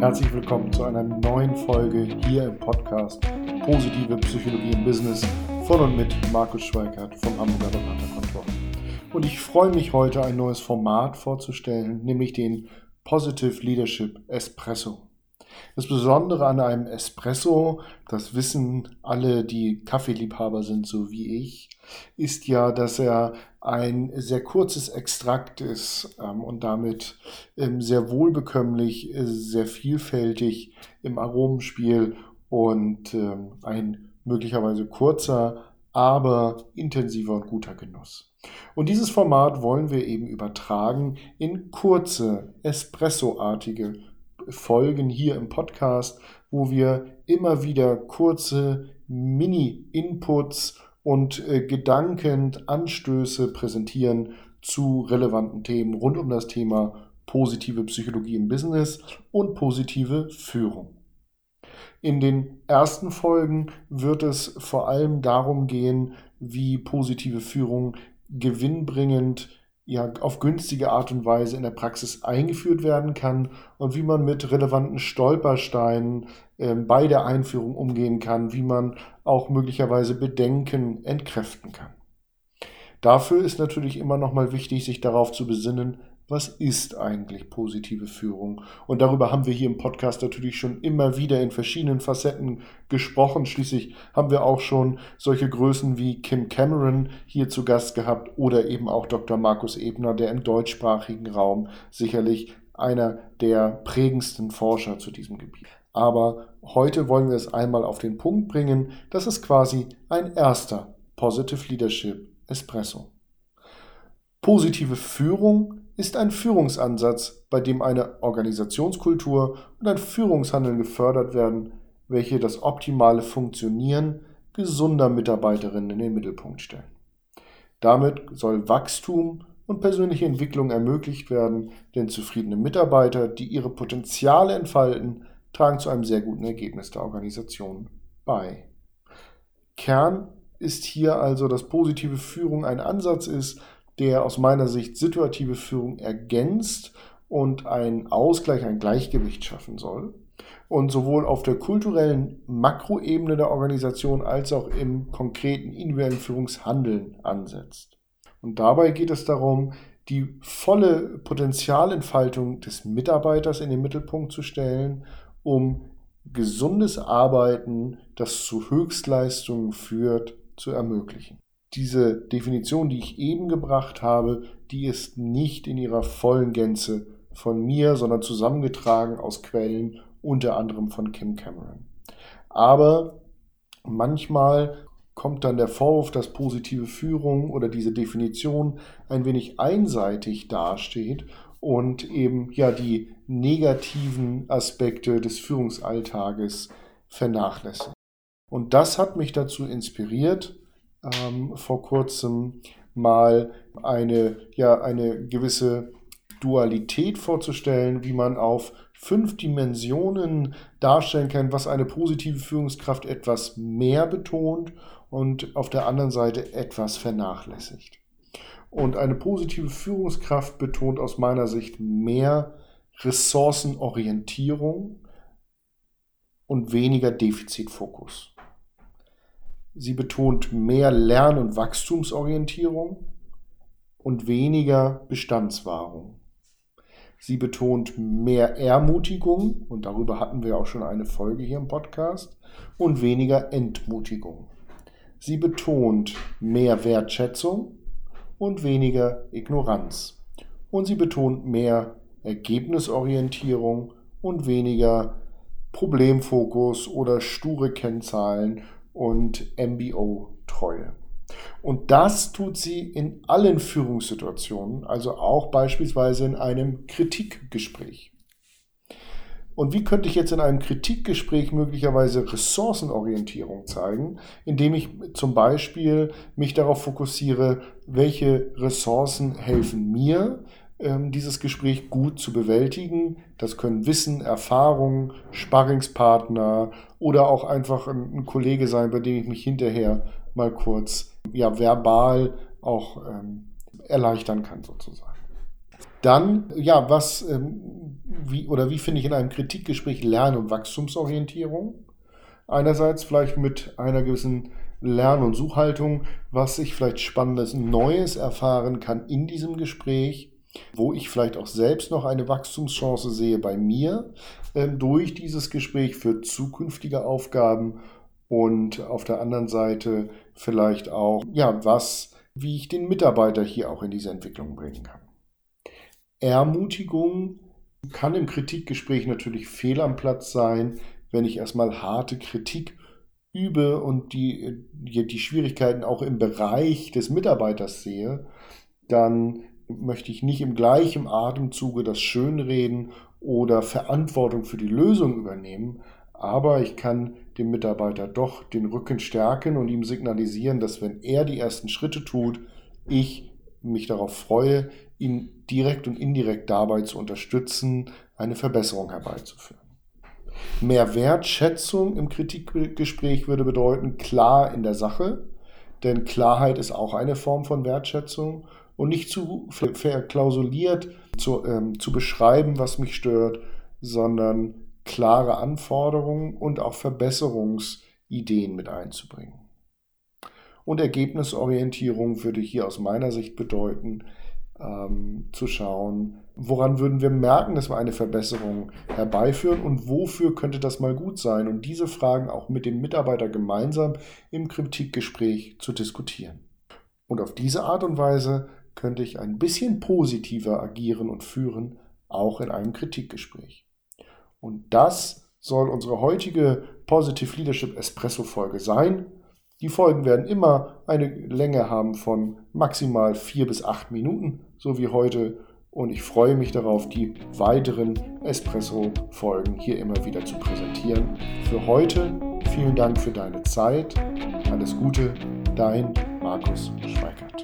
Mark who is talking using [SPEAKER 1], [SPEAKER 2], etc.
[SPEAKER 1] Herzlich willkommen zu einer neuen Folge hier im Podcast Positive Psychologie im Business von und mit Markus Schweikert vom Hamburger Beraterkontor. Und ich freue mich heute ein neues Format vorzustellen, nämlich den Positive Leadership Espresso. Das Besondere an einem Espresso, das wissen alle, die Kaffeeliebhaber sind, so wie ich, ist ja, dass er ein sehr kurzes Extrakt ist ähm, und damit ähm, sehr wohlbekömmlich, äh, sehr vielfältig im Aromenspiel und ähm, ein möglicherweise kurzer, aber intensiver und guter Genuss. Und dieses Format wollen wir eben übertragen in kurze, espressoartige Folgen hier im Podcast, wo wir immer wieder kurze Mini-Inputs und äh, Gedankenanstöße präsentieren zu relevanten Themen rund um das Thema positive Psychologie im Business und positive Führung. In den ersten Folgen wird es vor allem darum gehen, wie positive Führung gewinnbringend ja, auf günstige Art und Weise in der Praxis eingeführt werden kann und wie man mit relevanten Stolpersteinen äh, bei der Einführung umgehen kann, wie man auch möglicherweise Bedenken entkräften kann. Dafür ist natürlich immer noch mal wichtig, sich darauf zu besinnen, was ist eigentlich positive Führung? Und darüber haben wir hier im Podcast natürlich schon immer wieder in verschiedenen Facetten gesprochen. Schließlich haben wir auch schon solche Größen wie Kim Cameron hier zu Gast gehabt oder eben auch Dr. Markus Ebner, der im deutschsprachigen Raum sicherlich einer der prägendsten Forscher zu diesem Gebiet. Aber heute wollen wir es einmal auf den Punkt bringen. Das ist quasi ein erster Positive Leadership Espresso. Positive Führung ist ein Führungsansatz, bei dem eine Organisationskultur und ein Führungshandeln gefördert werden, welche das optimale Funktionieren gesunder Mitarbeiterinnen in den Mittelpunkt stellen. Damit soll Wachstum und persönliche Entwicklung ermöglicht werden, denn zufriedene Mitarbeiter, die ihre Potenziale entfalten, tragen zu einem sehr guten Ergebnis der Organisation bei. Kern ist hier also, dass positive Führung ein Ansatz ist, der aus meiner Sicht situative Führung ergänzt und einen Ausgleich, ein Gleichgewicht schaffen soll. Und sowohl auf der kulturellen Makroebene der Organisation als auch im konkreten individuellen Führungshandeln ansetzt. Und dabei geht es darum, die volle Potenzialentfaltung des Mitarbeiters in den Mittelpunkt zu stellen, um gesundes Arbeiten, das zu Höchstleistungen führt, zu ermöglichen diese Definition, die ich eben gebracht habe, die ist nicht in ihrer vollen Gänze von mir, sondern zusammengetragen aus Quellen, unter anderem von Kim Cameron. Aber manchmal kommt dann der Vorwurf, dass positive Führung oder diese Definition ein wenig einseitig dasteht und eben ja die negativen Aspekte des Führungsalltages vernachlässigt. Und das hat mich dazu inspiriert, ähm, vor kurzem mal eine, ja, eine gewisse Dualität vorzustellen, wie man auf fünf Dimensionen darstellen kann, was eine positive Führungskraft etwas mehr betont und auf der anderen Seite etwas vernachlässigt. Und eine positive Führungskraft betont aus meiner Sicht mehr Ressourcenorientierung und weniger Defizitfokus. Sie betont mehr Lern- und Wachstumsorientierung und weniger Bestandswahrung. Sie betont mehr Ermutigung, und darüber hatten wir auch schon eine Folge hier im Podcast, und weniger Entmutigung. Sie betont mehr Wertschätzung und weniger Ignoranz. Und sie betont mehr Ergebnisorientierung und weniger Problemfokus oder sture Kennzahlen und MBO-Treue. Und das tut sie in allen Führungssituationen, also auch beispielsweise in einem Kritikgespräch. Und wie könnte ich jetzt in einem Kritikgespräch möglicherweise Ressourcenorientierung zeigen, indem ich zum Beispiel mich darauf fokussiere, welche Ressourcen helfen mir, dieses Gespräch gut zu bewältigen. Das können Wissen, Erfahrung, Sparringspartner oder auch einfach ein, ein, Kollege sein, bei dem ich mich hinterher mal kurz ja, verbal auch ähm, erleichtern kann sozusagen. Dann, ja, was ähm, wie, oder wie finde ich in einem Kritikgespräch Lern- und Wachstumsorientierung? Einerseits vielleicht mit einer gewissen Lern- und Suchhaltung, was ich vielleicht Spannendes Neues erfahren kann in diesem Gespräch, wo ich vielleicht auch selbst noch eine Wachstumschance sehe bei mir äh, durch dieses Gespräch für zukünftige Aufgaben und auf der anderen Seite vielleicht auch, ja, was, wie ich den Mitarbeiter hier auch in diese Entwicklung bringen kann. Ermutigung kann im Kritikgespräch natürlich fehl am Platz sein, wenn ich erstmal harte Kritik übe und die, die Schwierigkeiten auch im Bereich des Mitarbeiters sehe, dann möchte ich nicht im gleichen Atemzuge das Schönreden oder Verantwortung für die Lösung übernehmen, aber ich kann dem Mitarbeiter doch den Rücken stärken und ihm signalisieren, dass wenn er die ersten Schritte tut, ich mich darauf freue, ihn direkt und indirekt dabei zu unterstützen, eine Verbesserung herbeizuführen. Mehr Wertschätzung im Kritikgespräch würde bedeuten, klar in der Sache, denn Klarheit ist auch eine Form von Wertschätzung und nicht zu verklausuliert zu, ähm, zu beschreiben, was mich stört, sondern klare Anforderungen und auch Verbesserungsideen mit einzubringen. Und Ergebnisorientierung würde hier aus meiner Sicht bedeuten, ähm, zu schauen, woran würden wir merken, dass wir eine Verbesserung herbeiführen und wofür könnte das mal gut sein und diese Fragen auch mit dem Mitarbeiter gemeinsam im Kritikgespräch zu diskutieren. Und auf diese Art und Weise könnte ich ein bisschen positiver agieren und führen, auch in einem Kritikgespräch. Und das soll unsere heutige Positive Leadership Espresso Folge sein. Die Folgen werden immer eine Länge haben von maximal vier bis acht Minuten, so wie heute. Und ich freue mich darauf, die weiteren Espresso-Folgen hier immer wieder zu präsentieren. Für heute vielen Dank für deine Zeit. Alles Gute, dein Markus Schweikert.